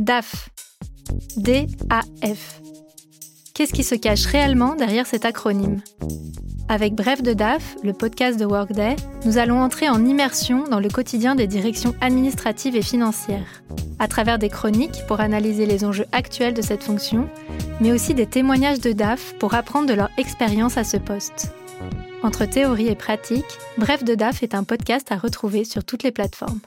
DAF. D-A-F. Qu'est-ce qui se cache réellement derrière cet acronyme? Avec Bref de DAF, le podcast de Workday, nous allons entrer en immersion dans le quotidien des directions administratives et financières, à travers des chroniques pour analyser les enjeux actuels de cette fonction, mais aussi des témoignages de DAF pour apprendre de leur expérience à ce poste. Entre théorie et pratique, Bref de DAF est un podcast à retrouver sur toutes les plateformes.